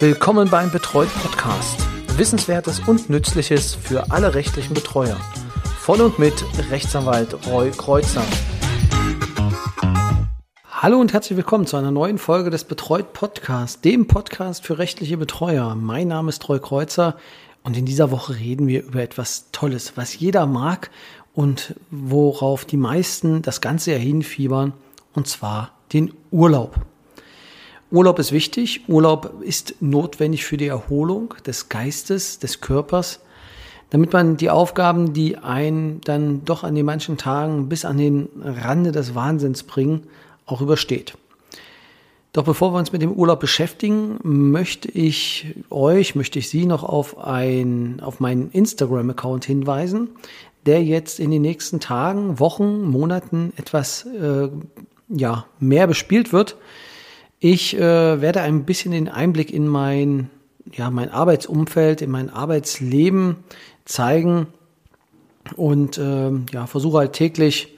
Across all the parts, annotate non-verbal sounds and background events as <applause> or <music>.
Willkommen beim Betreut Podcast. Wissenswertes und Nützliches für alle rechtlichen Betreuer. Von und mit Rechtsanwalt Roy Kreuzer. Hallo und herzlich willkommen zu einer neuen Folge des Betreut Podcasts, dem Podcast für rechtliche Betreuer. Mein Name ist Roy Kreuzer und in dieser Woche reden wir über etwas Tolles, was jeder mag und worauf die meisten das ganze Jahr hinfiebern, und zwar den Urlaub. Urlaub ist wichtig. Urlaub ist notwendig für die Erholung des Geistes, des Körpers, damit man die Aufgaben, die einen dann doch an den manchen Tagen bis an den Rande des Wahnsinns bringen, auch übersteht. Doch bevor wir uns mit dem Urlaub beschäftigen, möchte ich euch, möchte ich Sie noch auf ein, auf meinen Instagram-Account hinweisen, der jetzt in den nächsten Tagen, Wochen, Monaten etwas, äh, ja, mehr bespielt wird. Ich äh, werde ein bisschen den Einblick in mein, ja, mein Arbeitsumfeld, in mein Arbeitsleben zeigen und äh, ja, versuche halt täglich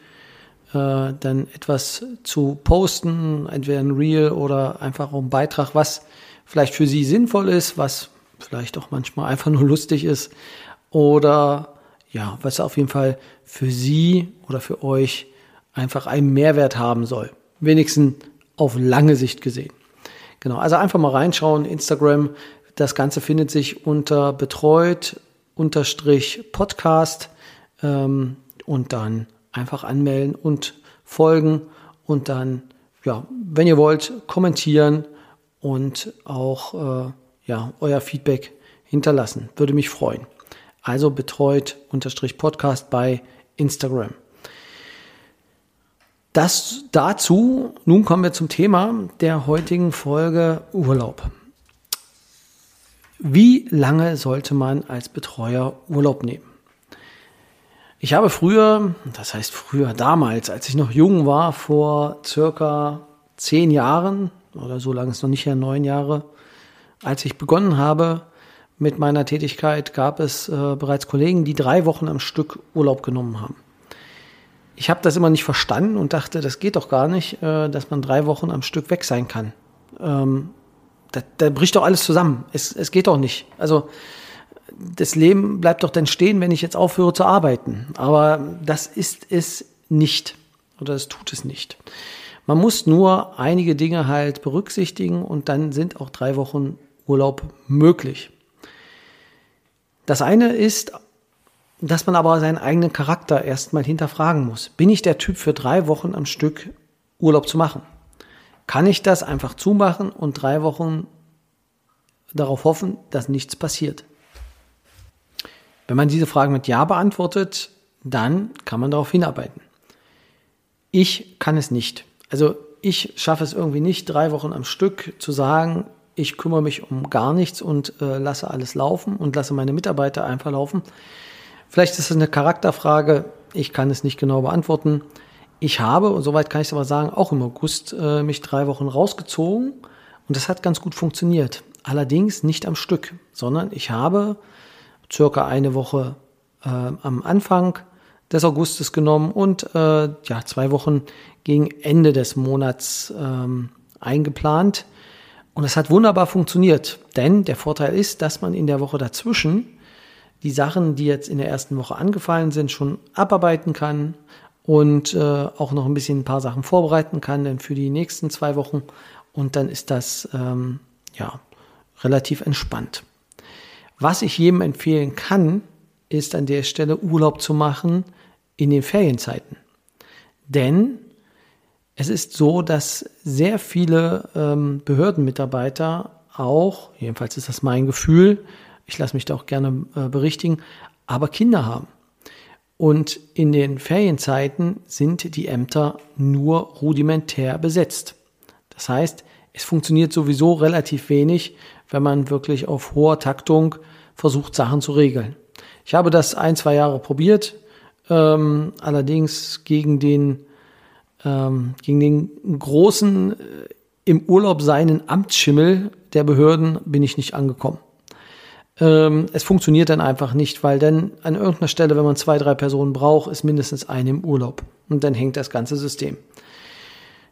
äh, dann etwas zu posten, entweder ein Reel oder einfach auch ein Beitrag, was vielleicht für Sie sinnvoll ist, was vielleicht auch manchmal einfach nur <laughs> lustig ist oder ja, was auf jeden Fall für Sie oder für euch einfach einen Mehrwert haben soll. Wenigstens auf lange Sicht gesehen. Genau, also einfach mal reinschauen, Instagram. Das Ganze findet sich unter betreut unterstrich Podcast ähm, und dann einfach anmelden und folgen und dann, ja, wenn ihr wollt, kommentieren und auch äh, ja, euer Feedback hinterlassen. Würde mich freuen. Also betreut unterstrich Podcast bei Instagram. Das dazu. Nun kommen wir zum Thema der heutigen Folge Urlaub. Wie lange sollte man als Betreuer Urlaub nehmen? Ich habe früher, das heißt früher damals, als ich noch jung war, vor circa zehn Jahren oder so lange ist noch nicht her, neun Jahre, als ich begonnen habe mit meiner Tätigkeit, gab es äh, bereits Kollegen, die drei Wochen am Stück Urlaub genommen haben ich habe das immer nicht verstanden und dachte, das geht doch gar nicht, äh, dass man drei Wochen am Stück weg sein kann. Ähm, da, da bricht doch alles zusammen. Es, es geht doch nicht. Also das Leben bleibt doch dann stehen, wenn ich jetzt aufhöre zu arbeiten. Aber das ist es nicht oder es tut es nicht. Man muss nur einige Dinge halt berücksichtigen und dann sind auch drei Wochen Urlaub möglich. Das eine ist dass man aber seinen eigenen Charakter erstmal hinterfragen muss. Bin ich der Typ für drei Wochen am Stück Urlaub zu machen? Kann ich das einfach zumachen und drei Wochen darauf hoffen, dass nichts passiert? Wenn man diese Fragen mit Ja beantwortet, dann kann man darauf hinarbeiten. Ich kann es nicht. Also ich schaffe es irgendwie nicht, drei Wochen am Stück zu sagen, ich kümmere mich um gar nichts und äh, lasse alles laufen und lasse meine Mitarbeiter einfach laufen. Vielleicht ist es eine Charakterfrage, ich kann es nicht genau beantworten. Ich habe, und soweit kann ich es aber sagen, auch im August äh, mich drei Wochen rausgezogen und das hat ganz gut funktioniert. Allerdings nicht am Stück, sondern ich habe circa eine Woche äh, am Anfang des Augustes genommen und äh, ja, zwei Wochen gegen Ende des Monats ähm, eingeplant. Und es hat wunderbar funktioniert, denn der Vorteil ist, dass man in der Woche dazwischen die Sachen, die jetzt in der ersten Woche angefallen sind, schon abarbeiten kann und äh, auch noch ein bisschen ein paar Sachen vorbereiten kann, dann für die nächsten zwei Wochen. Und dann ist das ähm, ja relativ entspannt. Was ich jedem empfehlen kann, ist an der Stelle Urlaub zu machen in den Ferienzeiten. Denn es ist so, dass sehr viele ähm, Behördenmitarbeiter auch, jedenfalls ist das mein Gefühl, ich lasse mich da auch gerne äh, berichtigen, aber Kinder haben. Und in den Ferienzeiten sind die Ämter nur rudimentär besetzt. Das heißt, es funktioniert sowieso relativ wenig, wenn man wirklich auf hoher Taktung versucht, Sachen zu regeln. Ich habe das ein, zwei Jahre probiert, ähm, allerdings gegen den, ähm, gegen den großen äh, im Urlaub seinen Amtsschimmel der Behörden bin ich nicht angekommen. Ähm, es funktioniert dann einfach nicht, weil dann an irgendeiner Stelle, wenn man zwei, drei Personen braucht, ist mindestens eine im Urlaub. Und dann hängt das ganze System.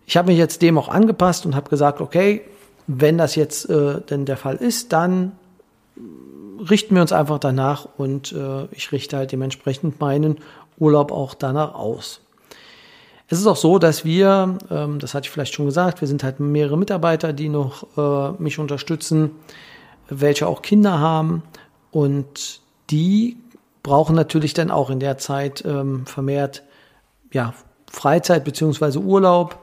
Ich habe mich jetzt dem auch angepasst und habe gesagt, okay, wenn das jetzt äh, denn der Fall ist, dann richten wir uns einfach danach und äh, ich richte halt dementsprechend meinen Urlaub auch danach aus. Es ist auch so, dass wir, ähm, das hatte ich vielleicht schon gesagt, wir sind halt mehrere Mitarbeiter, die noch äh, mich unterstützen, welche auch Kinder haben und die brauchen natürlich dann auch in der Zeit ähm, vermehrt ja, Freizeit beziehungsweise Urlaub.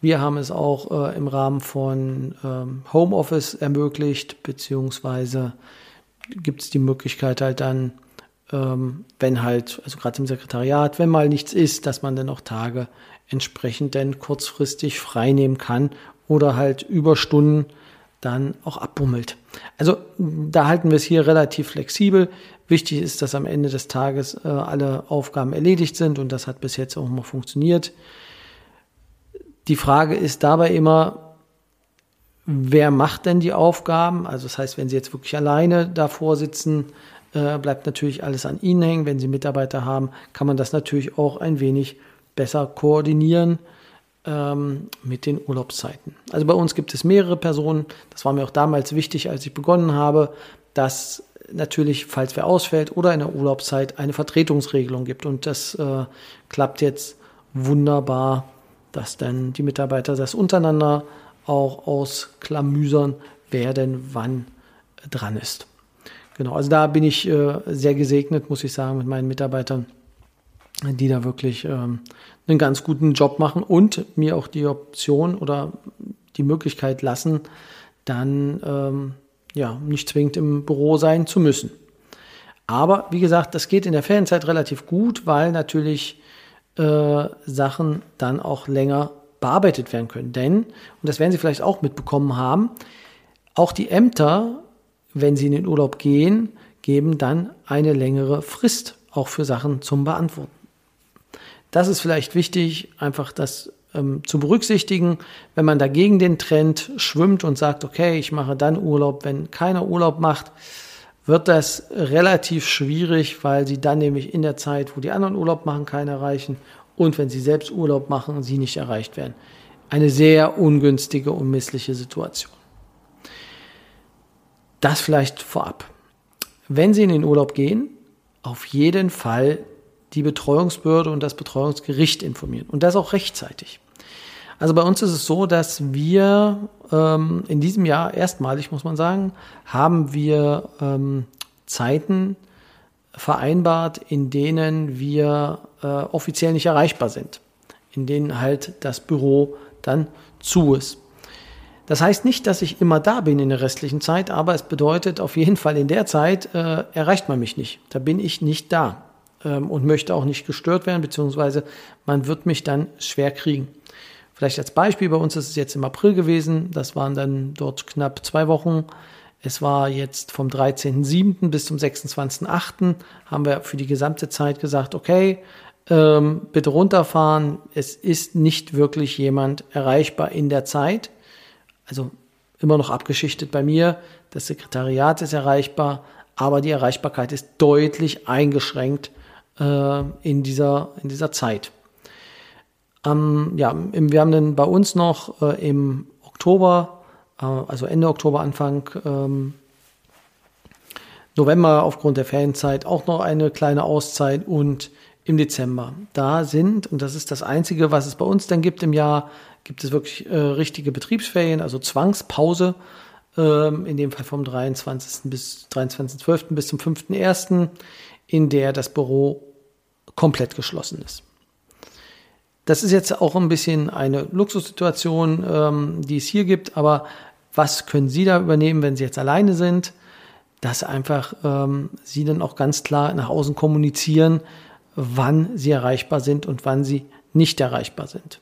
Wir haben es auch äh, im Rahmen von ähm, Homeoffice ermöglicht, beziehungsweise gibt es die Möglichkeit halt dann, ähm, wenn halt, also gerade im Sekretariat, wenn mal nichts ist, dass man dann auch Tage entsprechend dann kurzfristig freinehmen kann oder halt Überstunden dann auch abbummelt. Also da halten wir es hier relativ flexibel. Wichtig ist, dass am Ende des Tages äh, alle Aufgaben erledigt sind und das hat bis jetzt auch immer funktioniert. Die Frage ist dabei immer, wer macht denn die Aufgaben? Also das heißt, wenn Sie jetzt wirklich alleine davor sitzen, äh, bleibt natürlich alles an Ihnen hängen. Wenn Sie Mitarbeiter haben, kann man das natürlich auch ein wenig besser koordinieren ähm, mit den Urlaubszeiten. Also bei uns gibt es mehrere Personen. Das war mir auch damals wichtig, als ich begonnen habe, dass natürlich, falls wer ausfällt oder in der Urlaubszeit eine Vertretungsregelung gibt. Und das äh, klappt jetzt wunderbar, dass dann die Mitarbeiter das untereinander auch ausklamüsern, wer denn wann dran ist. Genau, also da bin ich äh, sehr gesegnet, muss ich sagen, mit meinen Mitarbeitern, die da wirklich ähm, einen ganz guten Job machen und mir auch die Option oder die Möglichkeit lassen, dann ähm, ja nicht zwingend im Büro sein zu müssen. Aber wie gesagt, das geht in der Ferienzeit relativ gut, weil natürlich äh, Sachen dann auch länger bearbeitet werden können. Denn, und das werden Sie vielleicht auch mitbekommen haben, auch die Ämter, wenn sie in den Urlaub gehen, geben dann eine längere Frist auch für Sachen zum Beantworten. Das ist vielleicht wichtig, einfach das ähm, zu berücksichtigen, wenn man dagegen den Trend schwimmt und sagt, okay, ich mache dann Urlaub, wenn keiner Urlaub macht, wird das relativ schwierig, weil sie dann nämlich in der Zeit, wo die anderen Urlaub machen, keinen erreichen und wenn sie selbst Urlaub machen, sie nicht erreicht werden. Eine sehr ungünstige und missliche Situation. Das vielleicht vorab. Wenn Sie in den Urlaub gehen, auf jeden Fall die Betreuungsbehörde und das Betreuungsgericht informieren und das auch rechtzeitig. Also bei uns ist es so, dass wir ähm, in diesem Jahr erstmalig, muss man sagen, haben wir ähm, Zeiten vereinbart, in denen wir äh, offiziell nicht erreichbar sind, in denen halt das Büro dann zu ist. Das heißt nicht, dass ich immer da bin in der restlichen Zeit, aber es bedeutet auf jeden Fall in der Zeit äh, erreicht man mich nicht. Da bin ich nicht da ähm, und möchte auch nicht gestört werden, beziehungsweise man wird mich dann schwer kriegen. Vielleicht als Beispiel, bei uns ist es jetzt im April gewesen, das waren dann dort knapp zwei Wochen. Es war jetzt vom 13.07. bis zum 26.08. haben wir für die gesamte Zeit gesagt, okay, ähm, bitte runterfahren. Es ist nicht wirklich jemand erreichbar in der Zeit. Also immer noch abgeschichtet bei mir. Das Sekretariat ist erreichbar, aber die Erreichbarkeit ist deutlich eingeschränkt äh, in, dieser, in dieser Zeit. Ähm, ja, wir haben dann bei uns noch äh, im Oktober äh, also Ende Oktober, Anfang ähm, November aufgrund der Ferienzeit auch noch eine kleine Auszeit und im Dezember. Da sind, und das ist das Einzige, was es bei uns dann gibt im Jahr, gibt es wirklich äh, richtige Betriebsferien, also Zwangspause, ähm, in dem Fall vom 23. bis 23.12. bis zum 5.1., in der das Büro komplett geschlossen ist. Das ist jetzt auch ein bisschen eine Luxussituation, ähm, die es hier gibt, aber was können Sie da übernehmen, wenn Sie jetzt alleine sind? Dass einfach ähm, Sie dann auch ganz klar nach außen kommunizieren, wann Sie erreichbar sind und wann Sie nicht erreichbar sind.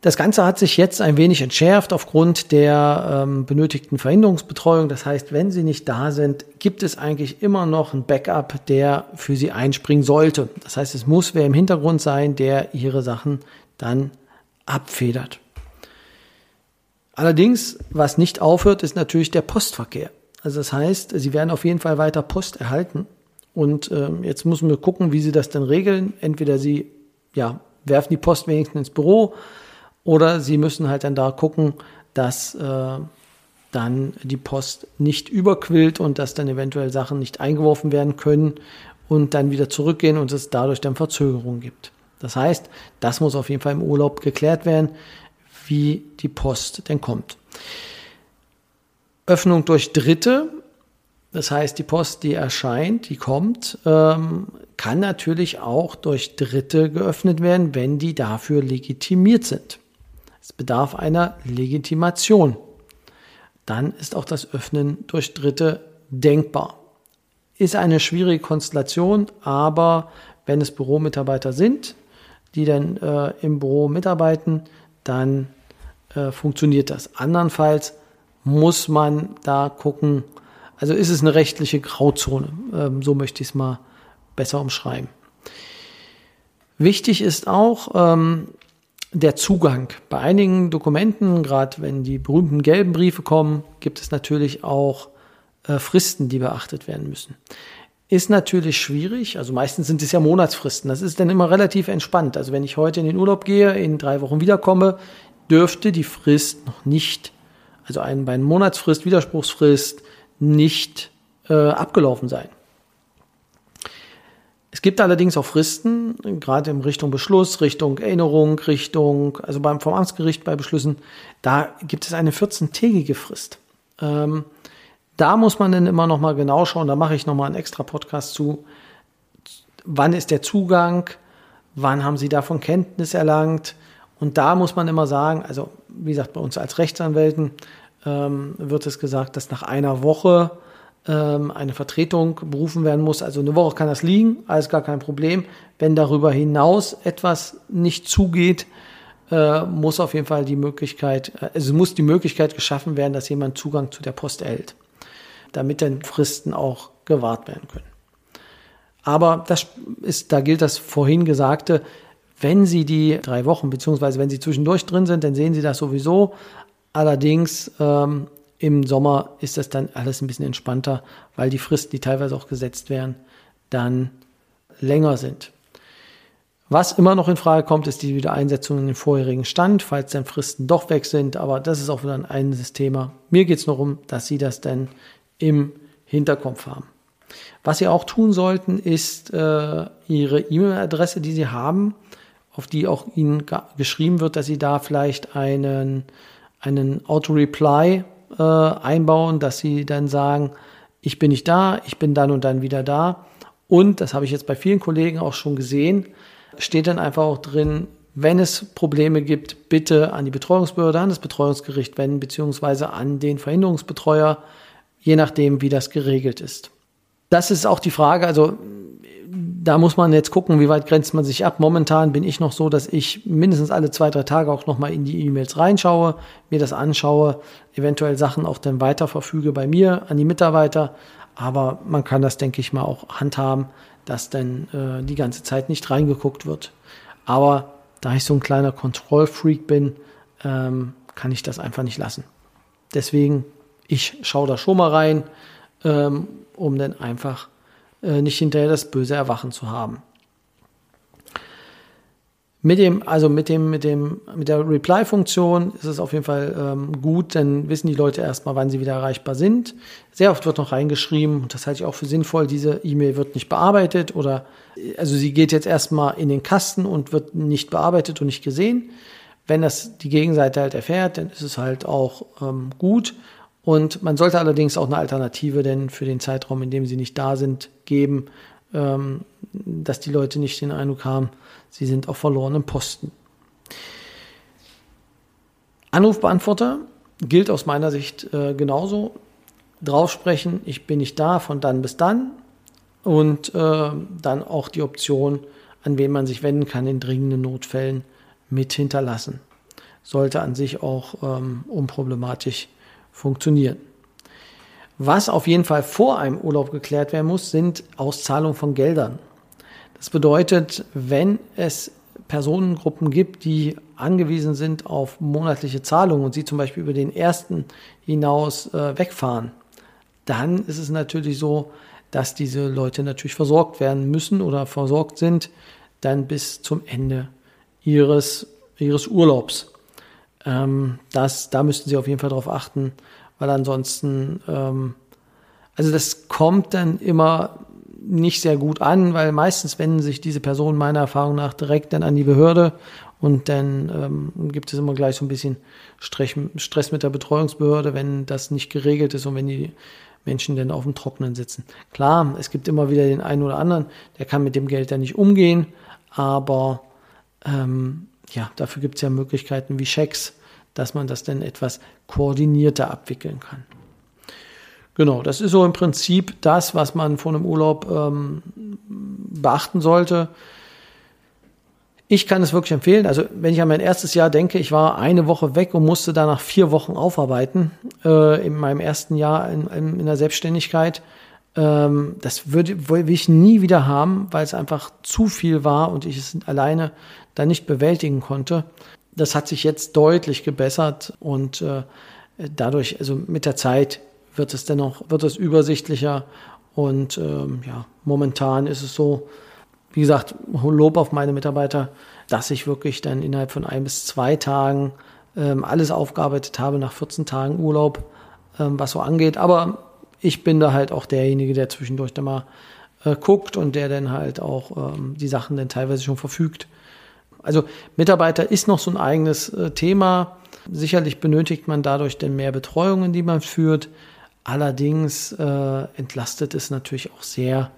Das Ganze hat sich jetzt ein wenig entschärft aufgrund der ähm, benötigten Verhinderungsbetreuung. Das heißt, wenn Sie nicht da sind, gibt es eigentlich immer noch ein Backup, der für Sie einspringen sollte. Das heißt, es muss wer im Hintergrund sein, der Ihre Sachen dann abfedert. Allerdings, was nicht aufhört, ist natürlich der Postverkehr. Also das heißt, Sie werden auf jeden Fall weiter Post erhalten. Und ähm, jetzt müssen wir gucken, wie Sie das dann regeln. Entweder Sie ja, werfen die Post wenigstens ins Büro oder Sie müssen halt dann da gucken, dass äh, dann die Post nicht überquillt und dass dann eventuell Sachen nicht eingeworfen werden können und dann wieder zurückgehen und es dadurch dann Verzögerungen gibt. Das heißt, das muss auf jeden Fall im Urlaub geklärt werden, wie die Post denn kommt. Öffnung durch Dritte, das heißt, die Post, die erscheint, die kommt, ähm, kann natürlich auch durch Dritte geöffnet werden, wenn die dafür legitimiert sind. Es bedarf einer Legitimation. Dann ist auch das Öffnen durch Dritte denkbar. Ist eine schwierige Konstellation, aber wenn es Büromitarbeiter sind, die dann äh, im Büro mitarbeiten, dann äh, funktioniert das. Andernfalls muss man da gucken, also ist es eine rechtliche Grauzone, ähm, so möchte ich es mal besser umschreiben. Wichtig ist auch ähm, der Zugang. Bei einigen Dokumenten, gerade wenn die berühmten gelben Briefe kommen, gibt es natürlich auch äh, Fristen, die beachtet werden müssen. Ist natürlich schwierig, also meistens sind es ja Monatsfristen. Das ist dann immer relativ entspannt. Also wenn ich heute in den Urlaub gehe, in drei Wochen wiederkomme, dürfte die Frist noch nicht, also ein, bei einer Monatsfrist, Widerspruchsfrist, nicht äh, abgelaufen sein. Es gibt allerdings auch Fristen, gerade in Richtung Beschluss, Richtung Erinnerung, Richtung, also beim, vom Amtsgericht bei Beschlüssen, da gibt es eine 14-tägige Frist. Ähm, da muss man dann immer noch mal genau schauen, da mache ich noch mal einen extra Podcast zu. Wann ist der Zugang? Wann haben Sie davon Kenntnis erlangt? Und da muss man immer sagen, also wie gesagt, bei uns als Rechtsanwälten ähm, wird es gesagt, dass nach einer Woche ähm, eine Vertretung berufen werden muss. Also eine Woche kann das liegen, alles gar kein Problem. Wenn darüber hinaus etwas nicht zugeht, äh, muss auf jeden Fall die Möglichkeit, äh, also muss die Möglichkeit geschaffen werden, dass jemand Zugang zu der Post erhält damit dann Fristen auch gewahrt werden können. Aber das ist, da gilt das vorhin Gesagte, wenn Sie die drei Wochen, beziehungsweise wenn Sie zwischendurch drin sind, dann sehen Sie das sowieso. Allerdings ähm, im Sommer ist das dann alles ein bisschen entspannter, weil die Fristen, die teilweise auch gesetzt werden, dann länger sind. Was immer noch in Frage kommt, ist die Wiedereinsetzung in den vorherigen Stand, falls dann Fristen doch weg sind. Aber das ist auch wieder ein eigenes Thema. Mir geht es nur um, dass Sie das dann im Hinterkopf haben. Was Sie auch tun sollten, ist äh, Ihre E-Mail-Adresse, die Sie haben, auf die auch Ihnen geschrieben wird, dass Sie da vielleicht einen, einen Auto-Reply äh, einbauen, dass Sie dann sagen, ich bin nicht da, ich bin dann und dann wieder da. Und, das habe ich jetzt bei vielen Kollegen auch schon gesehen, steht dann einfach auch drin, wenn es Probleme gibt, bitte an die Betreuungsbehörde, an das Betreuungsgericht wenden, beziehungsweise an den Verhinderungsbetreuer je nachdem, wie das geregelt ist. Das ist auch die Frage, also da muss man jetzt gucken, wie weit grenzt man sich ab. Momentan bin ich noch so, dass ich mindestens alle zwei, drei Tage auch nochmal in die E-Mails reinschaue, mir das anschaue, eventuell Sachen auch dann weiterverfüge bei mir an die Mitarbeiter. Aber man kann das, denke ich mal, auch handhaben, dass dann äh, die ganze Zeit nicht reingeguckt wird. Aber da ich so ein kleiner Kontrollfreak bin, ähm, kann ich das einfach nicht lassen. Deswegen ich schaue da schon mal rein, ähm, um dann einfach äh, nicht hinterher das böse Erwachen zu haben. Mit dem, also mit dem, mit dem, mit der Reply-Funktion ist es auf jeden Fall ähm, gut, dann wissen die Leute erstmal, wann sie wieder erreichbar sind. Sehr oft wird noch reingeschrieben, und das halte ich auch für sinnvoll, diese E-Mail wird nicht bearbeitet oder, also sie geht jetzt erstmal in den Kasten und wird nicht bearbeitet und nicht gesehen. Wenn das die Gegenseite halt erfährt, dann ist es halt auch ähm, gut. Und man sollte allerdings auch eine Alternative denn für den Zeitraum, in dem sie nicht da sind, geben, ähm, dass die Leute nicht den Eindruck haben, sie sind auf verlorenen Posten. Anrufbeantworter gilt aus meiner Sicht äh, genauso. Draufsprechen, ich bin nicht da, von dann bis dann. Und äh, dann auch die Option, an wen man sich wenden kann in dringenden Notfällen, mit hinterlassen. Sollte an sich auch ähm, unproblematisch funktionieren. Was auf jeden Fall vor einem Urlaub geklärt werden muss, sind Auszahlungen von Geldern. Das bedeutet, wenn es Personengruppen gibt, die angewiesen sind auf monatliche Zahlungen und sie zum Beispiel über den ersten hinaus äh, wegfahren, dann ist es natürlich so, dass diese Leute natürlich versorgt werden müssen oder versorgt sind, dann bis zum Ende ihres, ihres Urlaubs. Ähm, das, da müssten Sie auf jeden Fall darauf achten, weil ansonsten, ähm, also das kommt dann immer nicht sehr gut an, weil meistens wenden sich diese Personen meiner Erfahrung nach direkt dann an die Behörde und dann ähm, gibt es immer gleich so ein bisschen Stress mit der Betreuungsbehörde, wenn das nicht geregelt ist und wenn die Menschen dann auf dem Trockenen sitzen. Klar, es gibt immer wieder den einen oder anderen, der kann mit dem Geld dann nicht umgehen, aber ähm, ja, dafür gibt es ja Möglichkeiten wie Schecks, dass man das dann etwas koordinierter abwickeln kann. Genau, das ist so im Prinzip das, was man vor einem Urlaub ähm, beachten sollte. Ich kann es wirklich empfehlen. Also wenn ich an mein erstes Jahr denke, ich war eine Woche weg und musste danach vier Wochen aufarbeiten äh, in meinem ersten Jahr in, in, in der Selbstständigkeit. Ähm, das würde will ich nie wieder haben, weil es einfach zu viel war und ich es alleine da nicht bewältigen konnte. Das hat sich jetzt deutlich gebessert und äh, dadurch, also mit der Zeit wird es dennoch, wird es übersichtlicher und ähm, ja, momentan ist es so, wie gesagt, Lob auf meine Mitarbeiter, dass ich wirklich dann innerhalb von ein bis zwei Tagen ähm, alles aufgearbeitet habe nach 14 Tagen Urlaub, ähm, was so angeht. Aber ich bin da halt auch derjenige, der zwischendurch da mal äh, guckt und der dann halt auch ähm, die Sachen dann teilweise schon verfügt. Also Mitarbeiter ist noch so ein eigenes äh, Thema. Sicherlich benötigt man dadurch dann mehr Betreuungen, die man führt. Allerdings äh, entlastet es natürlich auch sehr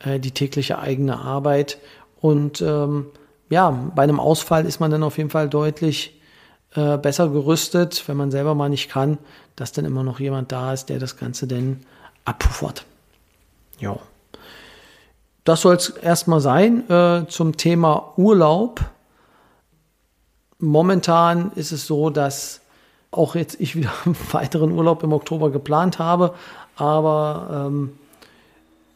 äh, die tägliche eigene Arbeit. Und ähm, ja, bei einem Ausfall ist man dann auf jeden Fall deutlich äh, besser gerüstet, wenn man selber mal nicht kann, dass dann immer noch jemand da ist, der das Ganze dann abpuffert. Ja. Das soll es erstmal sein äh, zum Thema Urlaub. Momentan ist es so, dass auch jetzt ich wieder <laughs> einen weiteren Urlaub im Oktober geplant habe, aber ähm,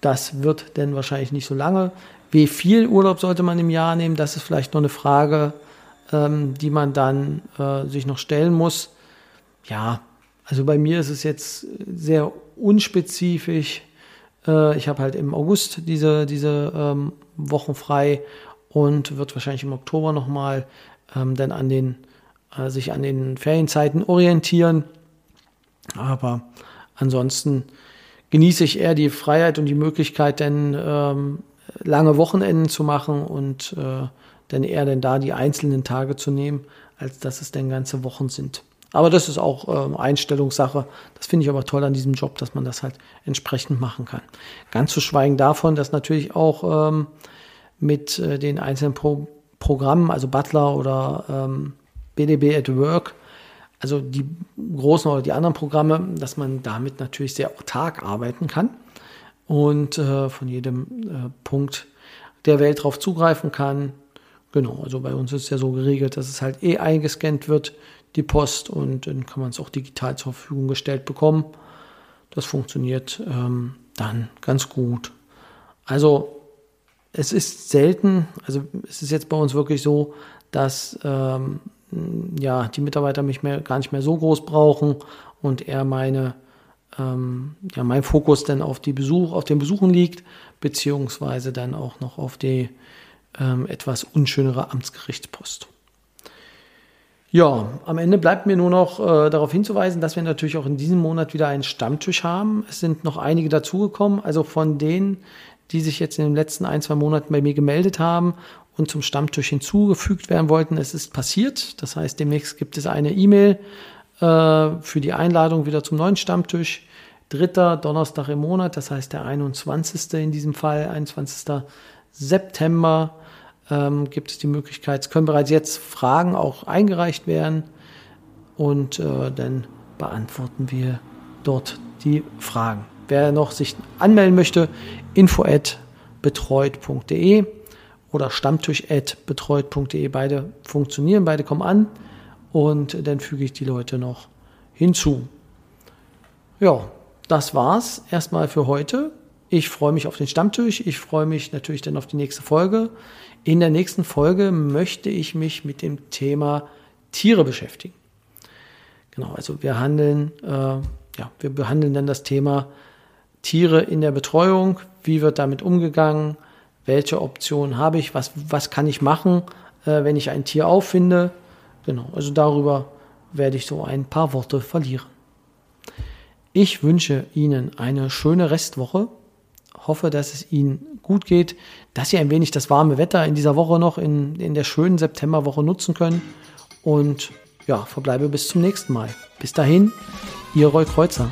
das wird denn wahrscheinlich nicht so lange. Wie viel Urlaub sollte man im Jahr nehmen? Das ist vielleicht noch eine Frage, ähm, die man dann äh, sich noch stellen muss. Ja, also bei mir ist es jetzt sehr unspezifisch. Äh, ich habe halt im August diese, diese ähm, Wochen frei und wird wahrscheinlich im Oktober nochmal ähm, dann an den, äh, sich an den Ferienzeiten orientieren. Aber ansonsten genieße ich eher die Freiheit und die Möglichkeit, dann ähm, lange Wochenenden zu machen und äh, dann eher dann da die einzelnen Tage zu nehmen, als dass es dann ganze Wochen sind. Aber das ist auch äh, Einstellungssache. Das finde ich aber toll an diesem Job, dass man das halt entsprechend machen kann. Ganz zu schweigen davon, dass natürlich auch ähm, mit äh, den einzelnen Pro Programmen, also Butler oder ähm, BDB at Work, also die großen oder die anderen Programme, dass man damit natürlich sehr autark arbeiten kann und äh, von jedem äh, Punkt der Welt drauf zugreifen kann. Genau, also bei uns ist ja so geregelt, dass es halt eh eingescannt wird, die Post, und dann kann man es auch digital zur Verfügung gestellt bekommen. Das funktioniert ähm, dann ganz gut. Also es ist selten, also es ist jetzt bei uns wirklich so, dass ähm, ja, die Mitarbeiter mich mehr, gar nicht mehr so groß brauchen und eher meine, ähm, ja, mein Fokus dann auf die Besuch, auf den Besuchen liegt, beziehungsweise dann auch noch auf die ähm, etwas unschönere Amtsgerichtspost. Ja, am Ende bleibt mir nur noch äh, darauf hinzuweisen, dass wir natürlich auch in diesem Monat wieder einen Stammtisch haben. Es sind noch einige dazugekommen, also von denen, die sich jetzt in den letzten ein, zwei Monaten bei mir gemeldet haben und zum Stammtisch hinzugefügt werden wollten. Es ist passiert. Das heißt, demnächst gibt es eine E-Mail äh, für die Einladung wieder zum neuen Stammtisch. Dritter Donnerstag im Monat, das heißt der 21. in diesem Fall, 21. September ähm, gibt es die Möglichkeit, es können bereits jetzt Fragen auch eingereicht werden und äh, dann beantworten wir dort die Fragen. Wer noch sich anmelden möchte, info at betreut.de oder stammtisch.betreut.de. Beide funktionieren, beide kommen an und dann füge ich die Leute noch hinzu. Ja, das war's erstmal für heute. Ich freue mich auf den Stammtisch. Ich freue mich natürlich dann auf die nächste Folge. In der nächsten Folge möchte ich mich mit dem Thema Tiere beschäftigen. Genau, also wir handeln, äh, ja, wir behandeln dann das Thema Tiere in der Betreuung. Wie wird damit umgegangen? welche Option habe ich, was, was kann ich machen, äh, wenn ich ein Tier auffinde. Genau, also darüber werde ich so ein paar Worte verlieren. Ich wünsche Ihnen eine schöne Restwoche, hoffe, dass es Ihnen gut geht, dass Sie ein wenig das warme Wetter in dieser Woche noch in, in der schönen Septemberwoche nutzen können und ja, verbleibe bis zum nächsten Mal. Bis dahin, Ihr Roy Kreuzer.